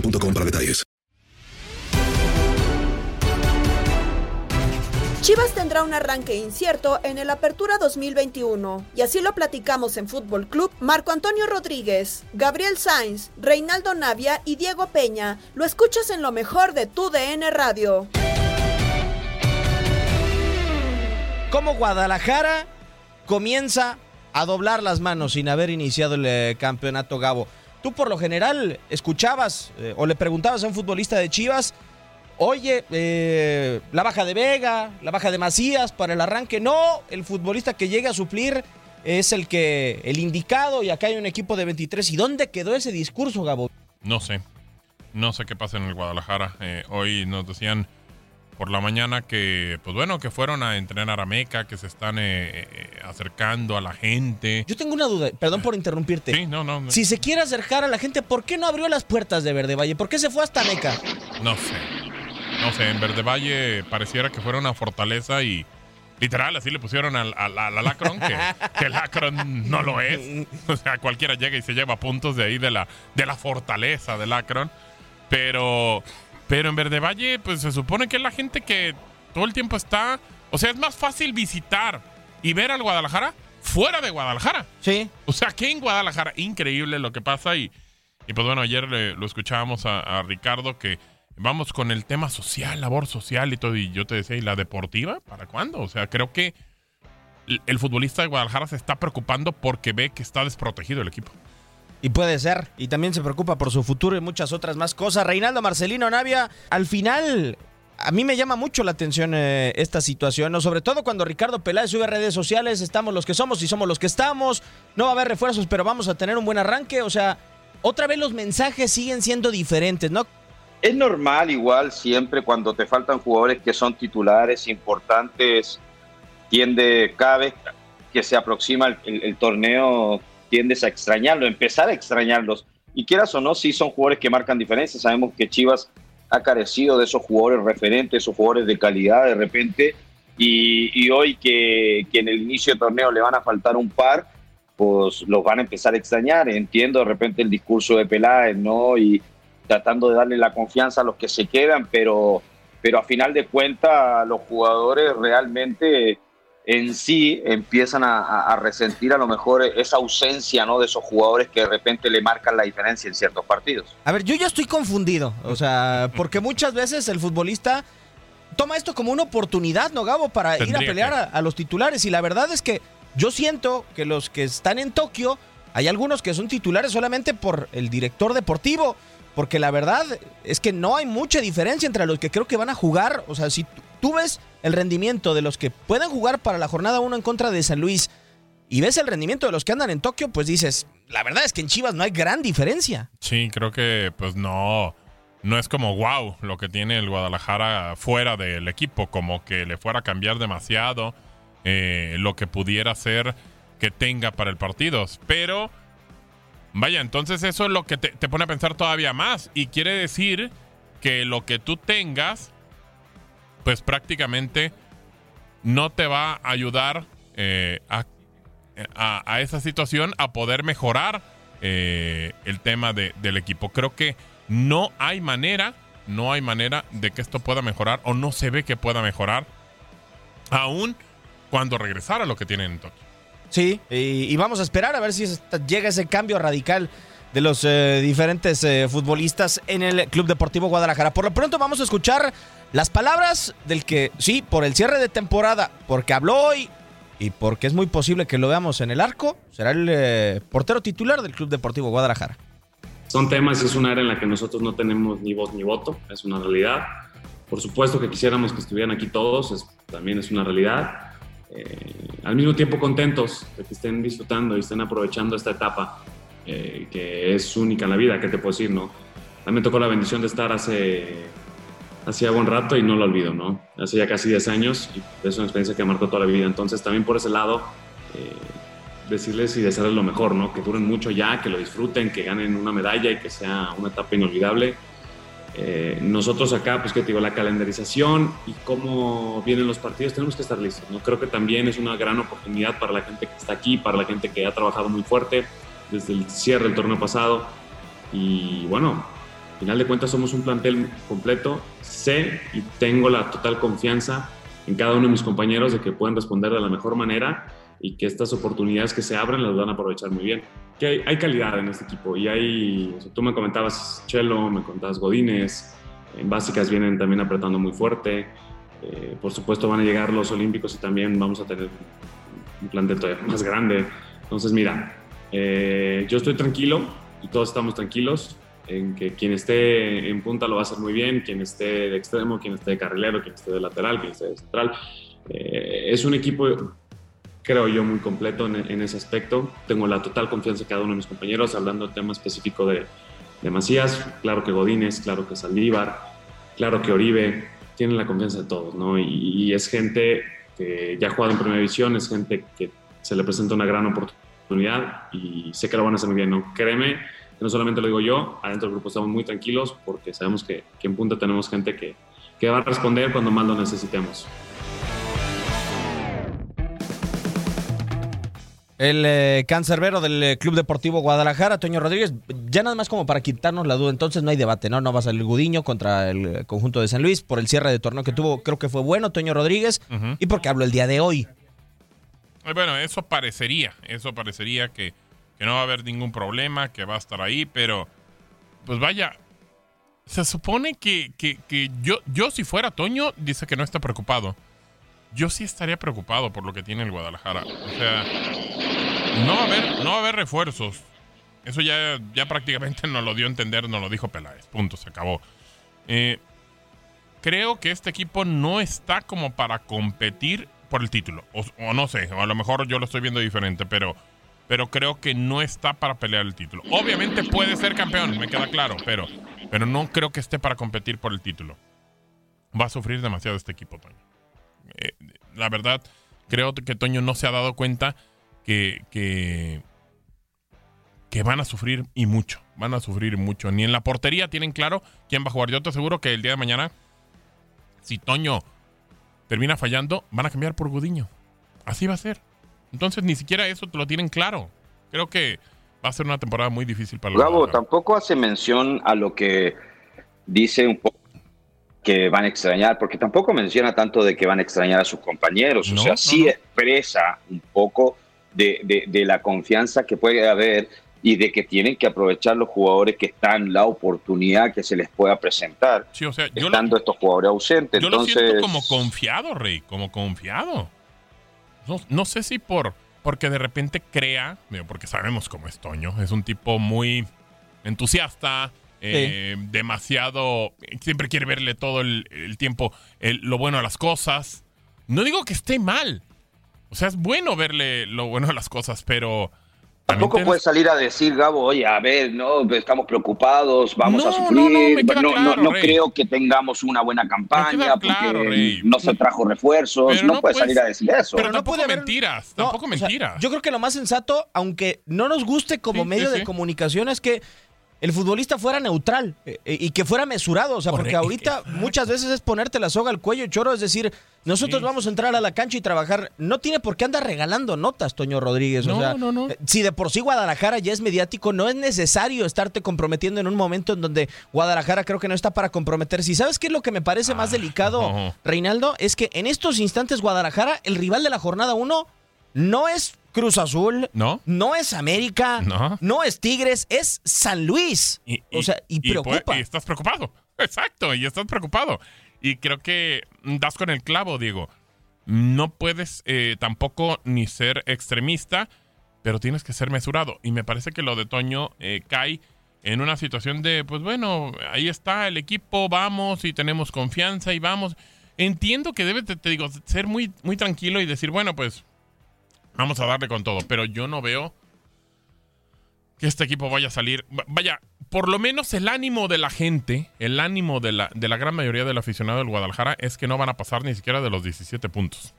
boostmobile.com para detalles. Chivas tendrá un arranque incierto en el Apertura 2021 y así lo platicamos en Fútbol Club Marco Antonio Rodríguez, Gabriel Sainz, Reinaldo Navia y Diego Peña. Lo escuchas en lo mejor de tu DN Radio. Cómo Guadalajara comienza a doblar las manos sin haber iniciado el eh, campeonato Gabo. Tú por lo general escuchabas eh, o le preguntabas a un futbolista de Chivas, oye, eh, la baja de Vega, la baja de Macías para el arranque. No, el futbolista que llega a suplir es el que el indicado y acá hay un equipo de 23. ¿Y dónde quedó ese discurso, Gabo? No sé. No sé qué pasa en el Guadalajara. Eh, hoy nos decían por la mañana que, pues bueno, que fueron a entrenar a Meca, que se están eh, eh, acercando a la gente. Yo tengo una duda, perdón por interrumpirte. Sí, no, no. no. Si se quiere acercar a la gente, ¿por qué no abrió las puertas de Verde Valle? ¿Por qué se fue hasta Meca? No sé. No sé, en Verde Valle pareciera que fuera una fortaleza y literal así le pusieron al, al, al Alacron, que, que el no lo es. O sea, cualquiera llega y se lleva puntos de ahí de la, de la fortaleza del Akron. Pero, pero en Verde Valle, pues se supone que es la gente que todo el tiempo está. O sea, es más fácil visitar y ver al Guadalajara fuera de Guadalajara. Sí. O sea, que en Guadalajara, increíble lo que pasa. Y, y pues bueno, ayer le- lo escuchábamos a, a Ricardo que vamos con el tema social, labor social y todo. Y yo te decía, ¿y la deportiva? ¿Para cuándo? O sea, creo que el, el futbolista de Guadalajara se está preocupando porque ve que está desprotegido el equipo. Y puede ser. Y también se preocupa por su futuro y muchas otras más cosas. Reinaldo Marcelino Navia, al final, a mí me llama mucho la atención eh, esta situación, ¿no? sobre todo cuando Ricardo Peláez sube a redes sociales, estamos los que somos y somos los que estamos, no va a haber refuerzos, pero vamos a tener un buen arranque. O sea, otra vez los mensajes siguen siendo diferentes, ¿no? Es normal igual siempre cuando te faltan jugadores que son titulares importantes, tiende cada vez que se aproxima el, torneo, tiendes a extrañarlo, empezar a extrañarlos. Y quieras o no, sí son jugadores que marcan diferencia. Sabemos que Chivas ha carecido de esos jugadores referentes, esos jugadores de calidad de repente. Y, y hoy que, que en el inicio del torneo le van a faltar un par, pues los van a empezar a extrañar. Entiendo de repente el discurso de Peláez, ¿no? Y tratando de darle la confianza a los que se quedan, pero, pero a final de cuentas los jugadores realmente en sí empiezan a, resentir a lo mejor esa ausencia, ¿no? De esos jugadores que de repente le marcan la diferencia en ciertos partidos. A ver, yo ya estoy confundido. O sea, porque muchas veces el futbolista toma esto como una oportunidad, ¿no, Gabo? Para ir a pelear a los titulares. Y la verdad es que yo siento que los que están en Tokio hay algunos que son titulares solamente por el director deportivo, porque la verdad es que no hay mucha diferencia entre los que creo que van a jugar. O sea, si tú ves el rendimiento de los que pueden jugar para la jornada 1 en contra de San Luis y ves el rendimiento de los que andan en Tokio, pues dices, la verdad es que en Chivas no hay gran diferencia. Sí, creo que pues no, no es como wow lo que tiene el Guadalajara fuera del equipo, como que le fuera a cambiar demasiado eh, lo que pudiera ser que tenga para el partido. Pero, vaya, entonces eso es lo que te, pone a pensar todavía más y quiere decir que lo que tú tengas, pues prácticamente no te va a ayudar eh, a a, esa situación a poder mejorar eh, el tema de, del equipo. Creo que no hay manera, no hay manera de que esto pueda mejorar o no se ve que pueda mejorar aún cuando regresara a lo que tienen en Tokio. Sí, y, y, vamos a esperar a ver si llega ese cambio radical de los eh, diferentes eh, futbolistas en el Club Deportivo Guadalajara. Por lo pronto vamos a escuchar las palabras del que, sí, por el cierre de temporada, porque habló hoy y porque es muy posible que lo veamos en el arco, será el eh, portero titular del Club Deportivo Guadalajara. Son temas, es un área en la que nosotros no tenemos ni voz ni voto, es una realidad. Por supuesto que quisiéramos que estuvieran aquí todos, es, también es una realidad. Eh, al mismo tiempo contentos de que estén disfrutando y estén aprovechando esta etapa eh, que es única en la vida, ¿qué te puedo decir? No? También tocó la bendición de estar hace hacía buen rato y no lo olvido, ¿no? Hace ya casi 10 años y es una experiencia que marcó toda la vida. Entonces, también por ese lado, eh, decirles y desearles lo mejor, ¿no? Que duren mucho ya, que lo disfruten, que ganen una medalla y que sea una etapa inolvidable. Eh, nosotros acá, pues que te digo, la calendarización y cómo vienen los partidos, tenemos que estar listos, ¿no? Creo que también es una gran oportunidad para la gente que está aquí, para la gente que ha trabajado muy fuerte desde el cierre del torneo pasado. Y bueno, al final de cuentas somos un plantel completo. Sé y tengo la total confianza en cada uno de mis compañeros de que pueden responder de la mejor manera y que estas oportunidades que se abren las van a aprovechar muy bien. Que hay, hay calidad en este equipo y hay, o sea, tú me comentabas Chelo, me contabas Godínez, en básicas vienen también apretando muy fuerte. Eh, por supuesto van a llegar los Olímpicos y también vamos a tener un plantel todavía más grande. Entonces mira, eh, yo estoy tranquilo y todos estamos tranquilos en que quien esté en punta lo va a hacer muy bien, quien esté de extremo, quien esté de carrilero, quien esté de lateral, quien esté de central. Eh, es un equipo, creo yo, muy completo en, en, ese aspecto. Tengo la total confianza en cada uno de mis compañeros, hablando del tema específico de, de Macías, claro que Godínez, claro que Saldívar, claro que Oribe, tienen la confianza de todos, ¿no? Y, y es gente que ya ha jugado en primera división, es gente que se le presenta una gran oportunidad y sé que lo van a hacer muy bien, ¿no? Créeme que no solamente lo digo yo, adentro del grupo estamos muy tranquilos porque sabemos que, que en punta tenemos gente que, que, va a responder cuando más lo necesitemos. El eh, cancerbero del eh, Club Deportivo Guadalajara, Toño Rodríguez, ya nada más como para quitarnos la duda, entonces no hay debate, ¿no? No va a salir Gudiño contra el eh, conjunto de San Luis por el cierre de torneo que tuvo, creo que fue bueno Toño Rodríguez, uh -huh. y porque habló el día de hoy. Bueno, eso parecería, eso parecería que, que no va a haber ningún problema, que va a estar ahí, pero pues vaya, se supone que, que, que, yo, yo si fuera Toño, dice que no está preocupado. Yo sí estaría preocupado por lo que tiene el Guadalajara. O sea, no va a haber, no va a haber refuerzos. Eso ya, ya prácticamente nos lo dio a entender, nos lo dijo Peláez. Punto, se acabó. Eh, creo que este equipo no está como para competir por el título. O, no sé, a lo mejor yo lo estoy viendo diferente, pero pero creo que no está para pelear el título. Obviamente puede ser campeón, me queda claro, pero, pero no creo que esté para competir por el título. Va a sufrir demasiado este equipo, Toño. Eh, la verdad, creo que Toño no se ha dado cuenta que, que, que van a sufrir y mucho. Van a sufrir mucho. Ni en la portería tienen claro quién va a jugar. Yo te aseguro que el día de mañana, si Toño termina fallando, van a cambiar por Gudiño. Así va a ser. Entonces ni siquiera eso te lo tienen claro. Creo que va a ser una temporada muy difícil para los Gabo, tampoco hace mención a lo que dice un poco que van a extrañar, porque tampoco menciona tanto de que van a extrañar a sus compañeros. No, o sea, no, sí no. expresa un poco de, de, de, la confianza que puede haber y de que tienen que aprovechar los jugadores que están, la oportunidad que se les pueda presentar, sí, o sea, estando lo, estos jugadores ausentes. Yo Entonces, lo siento como confiado, Rey, como confiado. No, no sé si por, porque de repente crea, porque sabemos cómo es Toño, es un tipo muy entusiasta, eh, demasiado, siempre quiere verle todo el, el tiempo el- lo bueno a las cosas. No digo que esté mal, o sea, es bueno verle lo bueno a las cosas, pero... Tampoco tienes- puedes salir a decir, Gabo, oye, a ver, no, estamos preocupados, vamos No, a no, sufrir. no, me queda no, no, claro, no Rey. creo que tengamos una buena campaña claro, porque Rey. no se trajo refuerzos. Pero no, no puedes salir a decir eso. Pero no tampoco puede haber- mentiras, No, tampoco o sea, mentiras. yo creo que lo más sensato, aunque no nos guste como Sí, medio sí, de sí. comunicación, es que el futbolista fuera neutral eh, eh, y que fuera mesurado. O sea, porque ahorita muchas veces es ponerte la soga al cuello, choro. Es decir, nosotros Sí. vamos a entrar a la cancha y trabajar. No tiene por qué andar regalando notas, Toño Rodríguez. o No, sea, no, no. Si de por sí Guadalajara ya es mediático, no es necesario estarte comprometiendo en un momento en donde Guadalajara creo que no está para comprometerse. ¿Y sabes qué es lo que me parece más delicado, no. Reinaldo? Es que en estos instantes Guadalajara, el rival de la jornada 1, no es Cruz Azul, ¿No? no es América, No. es Tigres, es San Luis. o sea, y, pues, preocupa. y estás preocupado. Exacto, y estás preocupado. Y creo que das con el clavo, Diego. No puedes eh, tampoco ni ser extremista, pero tienes que ser mesurado. Y me parece que lo de Toño eh, cae en una situación de, pues bueno, ahí está el equipo, vamos y tenemos confianza y vamos. Entiendo que debes, te, te digo, ser muy, muy tranquilo y decir, bueno, pues vamos a darle con todo. Pero yo no veo que este equipo vaya a salir. Va- Vaya, por lo menos el ánimo de la gente, el ánimo de la, de la gran mayoría del aficionado del Guadalajara es que no van a pasar ni siquiera de los 17 puntos.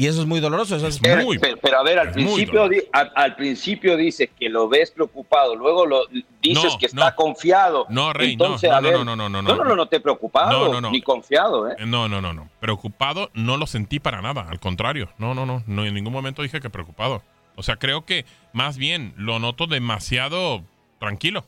Y eso es muy doloroso. Eso es Pero, muy- pero- pero a ver, al principio, di- al, al principio dices que lo ves preocupado, luego lo dices No, que está no. confiado. No, Rey, no, Entonces, no, a no, ver, no, no, no, no, no, no, no, no te preocupado ni confiado, ¿eh? Eh, No, no, no, no. Preocupado no lo sentí para nada. Al contrario. No, no, no. No en ningún momento dije que preocupado. O sea, creo que más bien lo noto demasiado tranquilo.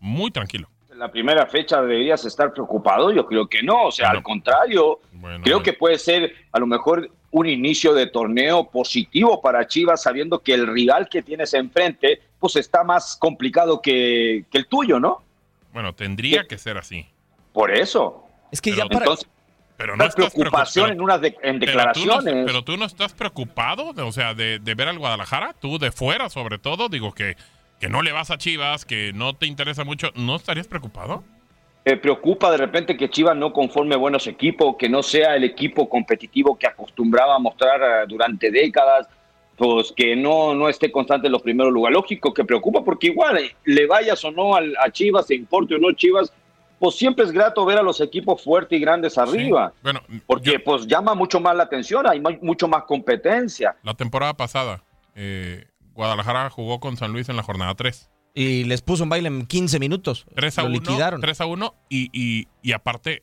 Muy tranquilo. En la primera fecha deberías estar preocupado, yo creo que no, o sea, Bueno. al contrario, Bueno, creo bueno. que puede ser a lo mejor un inicio de torneo positivo para Chivas, sabiendo que el rival que tienes enfrente, pues está más complicado que, que el tuyo, ¿no? Bueno, tendría que ser así. Por eso. Es que Pero- ya para. Entonces, Pero no estás preocupación preocupado. en unas de- en Pero tú, no, declaraciones. pero tú no estás preocupado, o sea, de, de ver al Guadalajara, tú de fuera sobre todo, digo que, que no le vas a Chivas, que no te interesa mucho, ¿no estarías preocupado? Me preocupa de repente que Chivas no conforme buenos equipos, que no sea el equipo competitivo que acostumbraba a mostrar eh, durante décadas, pues que no, no esté constante en los primeros lugares. Lógico que preocupa porque igual eh, le vayas o no al- a Chivas, se importe o no Chivas, pues siempre es grato ver a los equipos fuertes y grandes arriba, Sí. Bueno, porque yo- pues llama mucho más la atención, hay mu- mucho más competencia. la temporada pasada, eh, Guadalajara jugó con San Luis en la jornada 3. Y les puso un baile en 15 minutos. 3 a Lo 1, liquidaron. 3 a 1 y, y, y aparte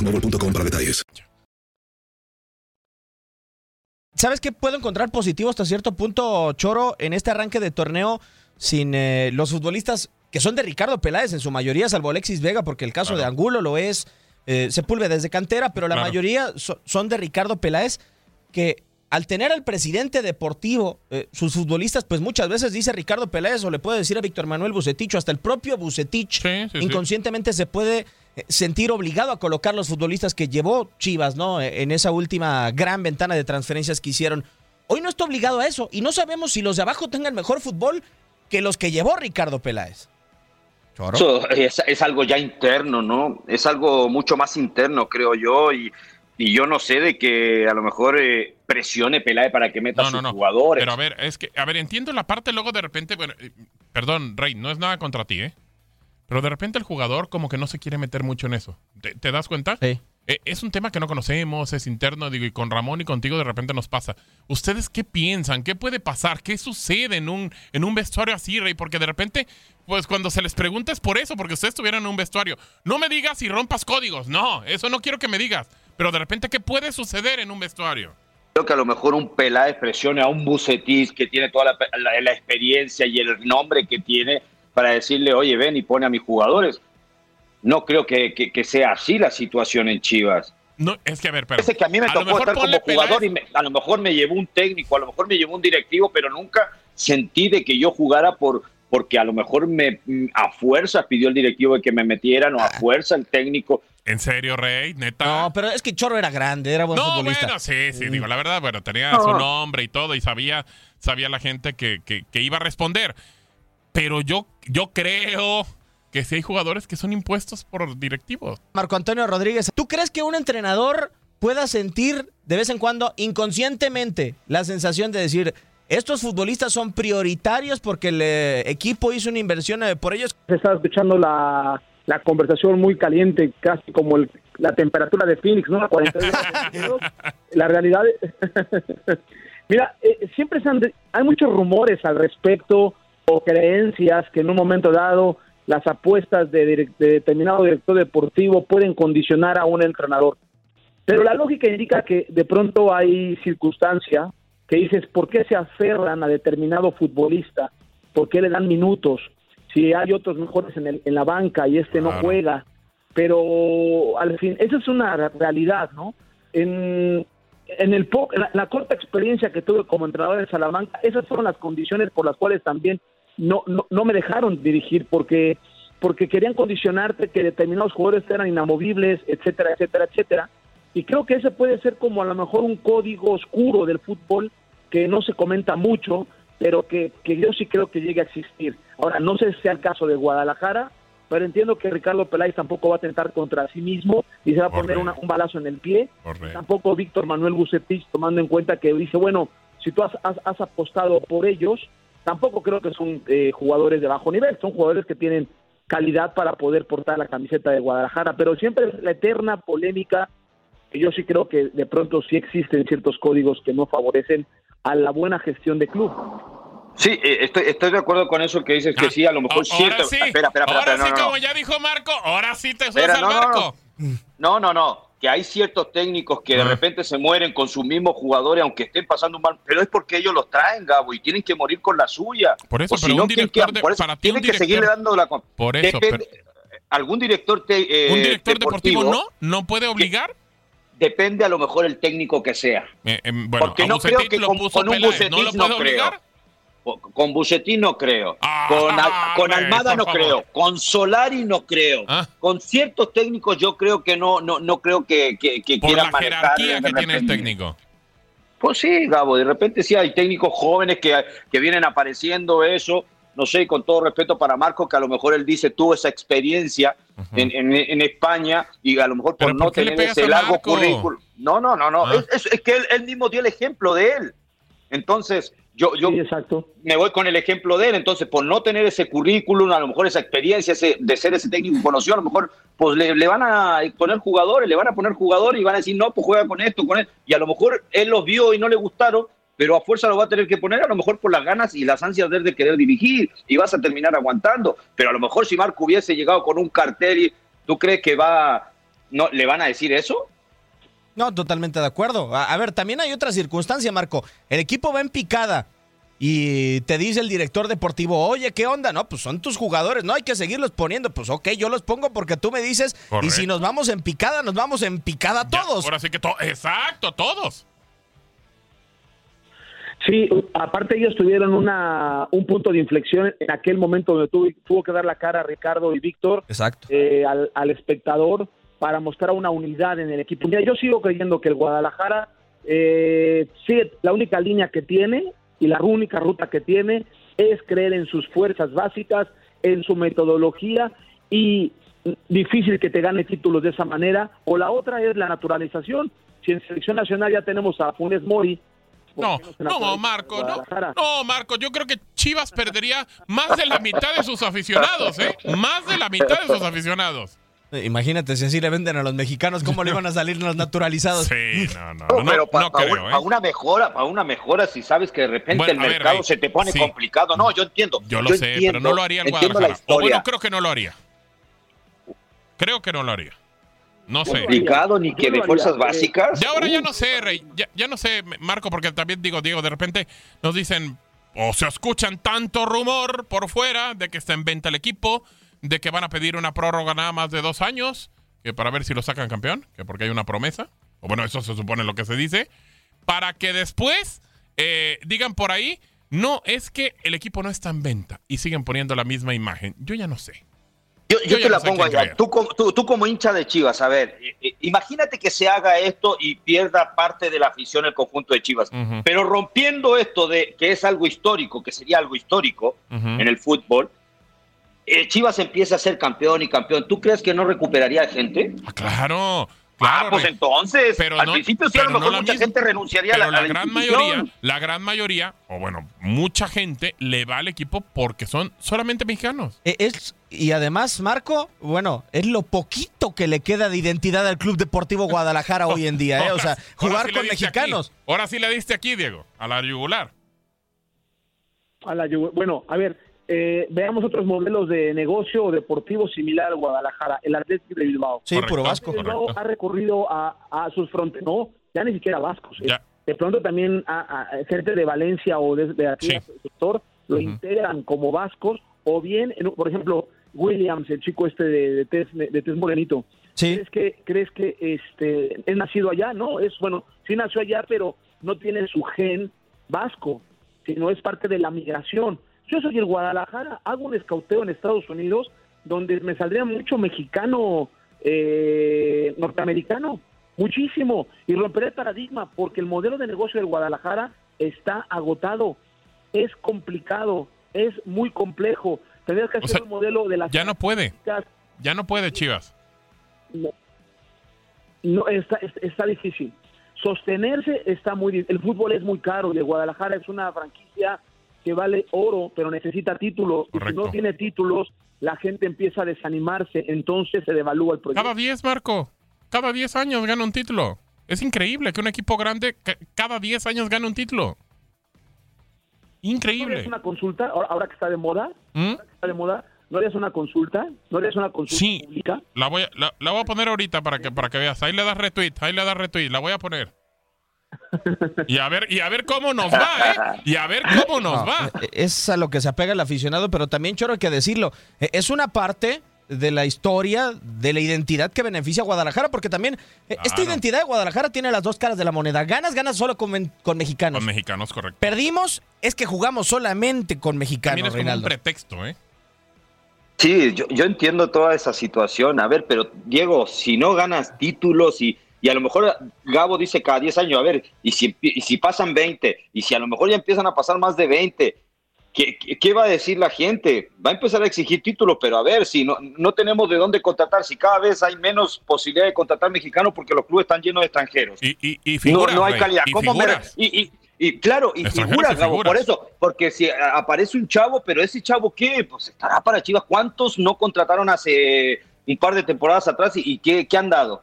boostmobile.com para detalles. ¿Sabes qué puedo encontrar positivo hasta cierto punto, Choro, en este arranque de torneo sin eh, los futbolistas que son de Ricardo Peláez en su mayoría, salvo Alexis Vega, porque el caso de Angulo lo es, eh, Sepúlveda desde cantera, pero la Claro. mayoría so- son de Ricardo Peláez, que al tener al presidente deportivo, eh, sus futbolistas, pues muchas veces dice Ricardo Peláez o le puede decir a Víctor Manuel Bucetich, o hasta el propio Bucetich, sí. inconscientemente se puede sentir obligado a colocar los futbolistas que llevó Chivas, ¿no? Eh, En esa última gran ventana de transferencias que hicieron. Hoy no está obligado a eso y no sabemos si los de abajo tengan mejor fútbol que los que llevó Ricardo Peláez. Choro. Eso es, es algo ya interno, ¿no? Es algo mucho más interno, creo yo, y, y yo no sé de que a lo mejor eh, presione Peláez para que meta a sus no, no. jugadores. Pero a ver, es que, a ver, entiendo la parte luego de repente, bueno, eh, perdón, Rey, no es nada contra ti, ¿eh? Pero de repente el jugador como que no se quiere meter mucho en eso. ¿Te, te das cuenta? Sí. Eh, es un tema que no conocemos, es interno, digo, y con Ramón y contigo de repente nos pasa. ¿Ustedes qué piensan? ¿Qué puede pasar? ¿Qué sucede en un, en un vestuario así, Rey? Porque de repente, pues cuando se les pregunta es por eso, porque ustedes estuvieron en un vestuario. No me digas si rompas códigos, no, eso no quiero que me digas. Pero de repente, ¿qué puede suceder en un vestuario? Creo que a lo mejor un Peláez presione a un Bucetis que tiene toda la, la- la experiencia y el nombre que tiene para decirle, oye, ven y pone a mis jugadores. No creo que, que- que sea así la situación en Chivas. No, es que a ver, pero. Que a mí me a tocó estar como jugador Peláez- y me- a lo mejor me llevó un técnico, a lo mejor me llevó un directivo, pero nunca sentí de que yo jugara por porque a lo mejor me mm, a fuerza pidió el directivo de que me metieran o a fuerza el técnico. ¿En serio, Rey? ¿Neta? No, pero es que Choro era grande, era buen No, futbolista. bueno, sí, sí, digo, la verdad, bueno, tenía No. su nombre y todo y sabía, sabía la gente que, que- que iba a responder. Pero yo, yo creo que sí hay jugadores que son impuestos por directivos. Marco Antonio Rodríguez, ¿tú crees que un entrenador pueda sentir de vez en cuando inconscientemente la sensación de decir, estos futbolistas son prioritarios porque el eh, equipo hizo una inversión eh, por ellos? Se estaba escuchando la, la conversación muy caliente, casi como el- la temperatura de Phoenix, ¿no? A 42 grados centígrados. La realidad, mira, eh, siempre se han de- hay muchos rumores al respecto o creencias que en un momento dado las apuestas de, de determinado director deportivo pueden condicionar a un entrenador. Pero la lógica indica que de pronto hay circunstancia que dices, ¿por qué se aferran a determinado futbolista? ¿Por qué le dan minutos? Si hay otros mejores en, el- en la banca y este no juega. Pero al fin, esa es una re- realidad, ¿no? En, en el la, la corta experiencia que tuve como entrenador en Salamanca, esas fueron las condiciones por las cuales también no, no, no me dejaron dirigir, porque, porque querían condicionarte que determinados jugadores eran inamovibles, etcétera, etcétera, etcétera. Y creo que ese puede ser como a lo mejor un código oscuro del fútbol que no se comenta mucho, pero que, que yo sí creo que llegue a existir. Ahora, no sé si sea el caso de Guadalajara, pero entiendo que Ricardo Peláez tampoco va a tentar contra sí mismo y se va a poner una- un balazo en el pie. Tampoco Víctor Manuel Bucetich, tomando en cuenta que dice, bueno, si tú has, has- has apostado por ellos, tampoco creo que son eh, jugadores de bajo nivel, son jugadores que tienen calidad para poder portar la camiseta de Guadalajara, pero siempre es la eterna polémica que yo sí creo que de pronto sí existen ciertos códigos que no favorecen a la buena gestión de club. Sí, eh, estoy, estoy de acuerdo con eso que dices que sí, a lo mejor Ah, Ahora cierto. sí, Espera, espera, espera, ahora espera, sí, no, no, como no. ya dijo Marco, ahora sí te Espera, al no, no, barco. No, no, no. Que hay ciertos técnicos que de repente se mueren con sus mismos jugadores, aunque estén pasando un mal. Pero es porque ellos los traen, Gabo, y tienen que morir con la suya. Por eso, O pero un ¿quién director que- de- por eso para ti tienen un que seguirle dando la. Por eso, Depende- Algún director te- eh, ¿Un director deportivo, no? ¿No puede obligar? Depende a lo mejor el técnico que sea. Eh, em, bueno, Porque no creo que lo con, puso con un Peláez, ¿no lo Bucetich puede no, creo. obligar? Con- Con Bucetich no creo. con, Al- con Almada no favor. creo. Con Solari no creo. Con ciertos técnicos yo creo que no no, no creo que, que, que Por quieran la manejar. jerarquía que tiene el técnico. Pues sí, Gabo, de repente sí hay técnicos jóvenes que, que vienen apareciendo eso, no sé, con todo respeto para Marco, que a lo mejor él dice tuvo esa experiencia en, en- en España y a lo mejor por ¿Pero no tener ese largo currículum. No, no, no, no. Ah. Es, es- es que él, él mismo dio el ejemplo de él. Entonces, yo, yo me voy con el ejemplo de él. Entonces, por no tener ese currículum, a lo mejor esa experiencia ese, de ser ese técnico conocido, a lo mejor pues le, le van a poner jugadores, le van a poner jugadores y van a decir, no, pues juega con esto, con esto. Y a lo mejor él los vio y no le gustaron, pero a fuerza lo va a tener que poner, a lo mejor por las ganas y las ansias de él de querer dirigir, y vas a terminar aguantando. Pero a lo mejor si Marco hubiese llegado con un cartel, y ¿tú crees que va, no, le van a decir eso? No, totalmente de acuerdo. A, a ver, también hay otra circunstancia, Marco. El equipo va en picada y te dice el director deportivo, oye, ¿qué onda? No, pues son tus jugadores, no hay que seguirlos poniendo. Pues ok, yo los pongo porque tú me dices, y si nos vamos en picada, nos vamos en picada todos. Ahora sí que to- exacto, todos. Sí, aparte ellos tuvieron una, un punto de inflexión en aquel momento donde tuvo, tuvo que dar la cara a Ricardo y Víctor Exacto. eh, al, al espectador para mostrar una unidad en el equipo. Mira, yo sigo creyendo que el Guadalajara eh, sigue la única línea que tiene y la única ruta que tiene es creer en sus fuerzas básicas, en su metodología y difícil que te gane títulos de esa manera. O la otra es la naturalización. Si en selección nacional ya tenemos a Funes Mori, No, no, Marco, no, no, Marco, yo creo que Chivas perdería más de la mitad de sus aficionados, ¿eh? Más de la mitad de sus aficionados. Eh, Imagínate, si así le venden a los mexicanos, ¿cómo le iban a salir los naturalizados? Sí, no, no, No, pero para creo, ¿eh? una mejora, para una mejora, si sabes que de repente Bueno, el ver, mercado se te pone sí. complicado. No, yo entiendo. Yo lo sé, entiendo, pero no lo haría el entiendo la Guadalajara. O bueno, historia. creo que no lo haría. Creo que no lo haría. No sé. Complicado, ni que de fuerzas básicas. Ya ahora ya no sé, Rey. Ya, ya no sé, Marco, porque también digo, Diego, de repente nos dicen o se escuchan tanto rumor por fuera de que está en venta el equipo, de que van a pedir una prórroga nada más de dos años, que para ver si lo sacan campeón, que porque hay una promesa, o bueno, eso se supone lo que se dice, para que después eh, digan por ahí, no, es que el equipo no está en venta y siguen poniendo la misma imagen. Yo ya no sé. Yo, yo te la pongo allá. Tú, como- tú, tú como hincha de Chivas, a ver, imagínate que se haga esto y pierda parte de la afición el conjunto de Chivas. Pero rompiendo esto de que es algo histórico, que sería algo histórico en el fútbol, Chivas empieza a ser campeón y campeón. ¿Tú crees que no recuperaría gente? Claro, Ah, claro. pues Rey. entonces, Pero al no- principio sí a lo no mejor la mucha misma- gente renunciaría a Pero la, a la la gran institución. mayoría, la gran mayoría, o bueno, mucha gente le va al equipo porque son solamente mexicanos. Eh, Es, y además, Marco, bueno, es lo poquito que le queda de identidad al Club Deportivo Guadalajara hoy en día, ¿eh? O sea, jugar sí con mexicanos. aquí. Ahora sí le diste aquí, Diego, a la yugular. A la Juve- bueno, a ver, eh, veamos otros modelos de negocio deportivo similar al Guadalajara, el Atlético de Bilbao. Sí, puro vasco. Bilbao ha recurrido a, a sus fronteras, no, ya ni siquiera vascos. eh. De pronto también a, a- a gente de Valencia o de, de aquí Sí. sector lo integran como vascos o bien, en por ejemplo, Williams, el chico este de, de, tez, de tez morenito. Sí. ¿Crees que, crees que este, es nacido allá? No, es bueno, sí nació allá, pero no tiene su gen vasco, sino es parte de la migración. Yo soy el Guadalajara, hago un escauteo en Estados Unidos donde me saldría mucho mexicano eh, norteamericano, muchísimo, y romperé el paradigma porque el modelo de negocio del Guadalajara está agotado, es complicado, es muy complejo. Tendrías que hacer sea, un modelo de las Ya no puede, ya no puede Chivas. no, no, está, es- está difícil. Sostenerse está muy difícil. El fútbol es muy caro y el Guadalajara es una franquicia que vale oro, pero necesita títulos. Y si no tiene títulos, la gente empieza a desanimarse, entonces se devalúa el proyecto. Cada 10, Marco. Cada 10 años gana un título. Es increíble que un equipo grande ca- cada 10 años gane un título. ¿No Increíble. harías una consulta, ahora, ahora que está de moda? ¿Mm? ahora que está de moda, ¿no harías una consulta? ¿No harías una consulta Sí. pública? La voy, a, la, la voy a poner ahorita para que, para que veas. Ahí le das retweet, ahí le das retweet. La voy a poner. Y a ver, y a ver cómo nos va, ¿eh? Y a ver cómo nos No, va. eh, Es a lo que se apega el aficionado, pero también, Choro, hay que decirlo. eh, Es una parte de la historia, de la identidad que beneficia a Guadalajara, porque también eh, esta identidad de Guadalajara tiene las dos caras de la moneda. Ganas, ganas solo con, con mexicanos. Con mexicanos, correcto. Perdimos, es que jugamos solamente con También mexicanos, es como un pretexto, ¿eh? Sí, yo, yo entiendo toda esa situación. A ver, pero Diego, si no ganas títulos y, y a lo mejor Gabo dice cada 10 años, a ver, y si, y si pasan 20, y si a lo mejor ya empiezan a pasar más de 20, ¿qué, qué, qué va a decir la gente? Va a empezar a exigir títulos, pero a ver, si no, no tenemos de dónde contratar, si cada vez hay menos posibilidad de contratar mexicanos porque los clubes están llenos de extranjeros. Y, y, y no, figuras, no hay calidad. y ¿Cómo figuras. y, y- y claro, y figuras, Gabo, por eso, porque si aparece un chavo, pero ese chavo, ¿qué? Pues estará para Chivas. ¿Cuántos no contrataron hace un par de temporadas atrás y, y qué, qué han dado?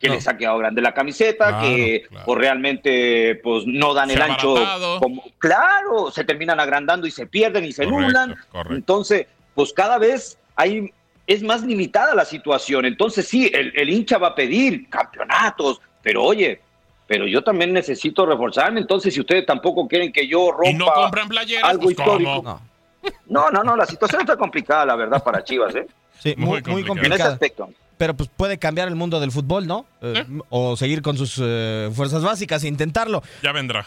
Que les ha quedado grande la camiseta, Claro, que pues realmente pues no dan Se el ancho. Como, claro, se terminan agrandando y se pierden y se Correcto, nublan. correcto. Entonces, pues cada vez hay, es más limitada la situación. Entonces sí, el, el hincha va a pedir campeonatos, pero oye, pero yo también necesito reforzarme. Entonces, si ustedes tampoco quieren que yo rompa Y no compran playeras, algo pues, histórico. ¿cómo? No, no, no, la situación está complicada, la verdad, para Chivas, ¿eh? Sí, muy, muy En ese aspecto. Pero pues puede cambiar el mundo del fútbol, ¿no? Eh, O seguir con sus eh, fuerzas básicas e intentarlo. Ya vendrá.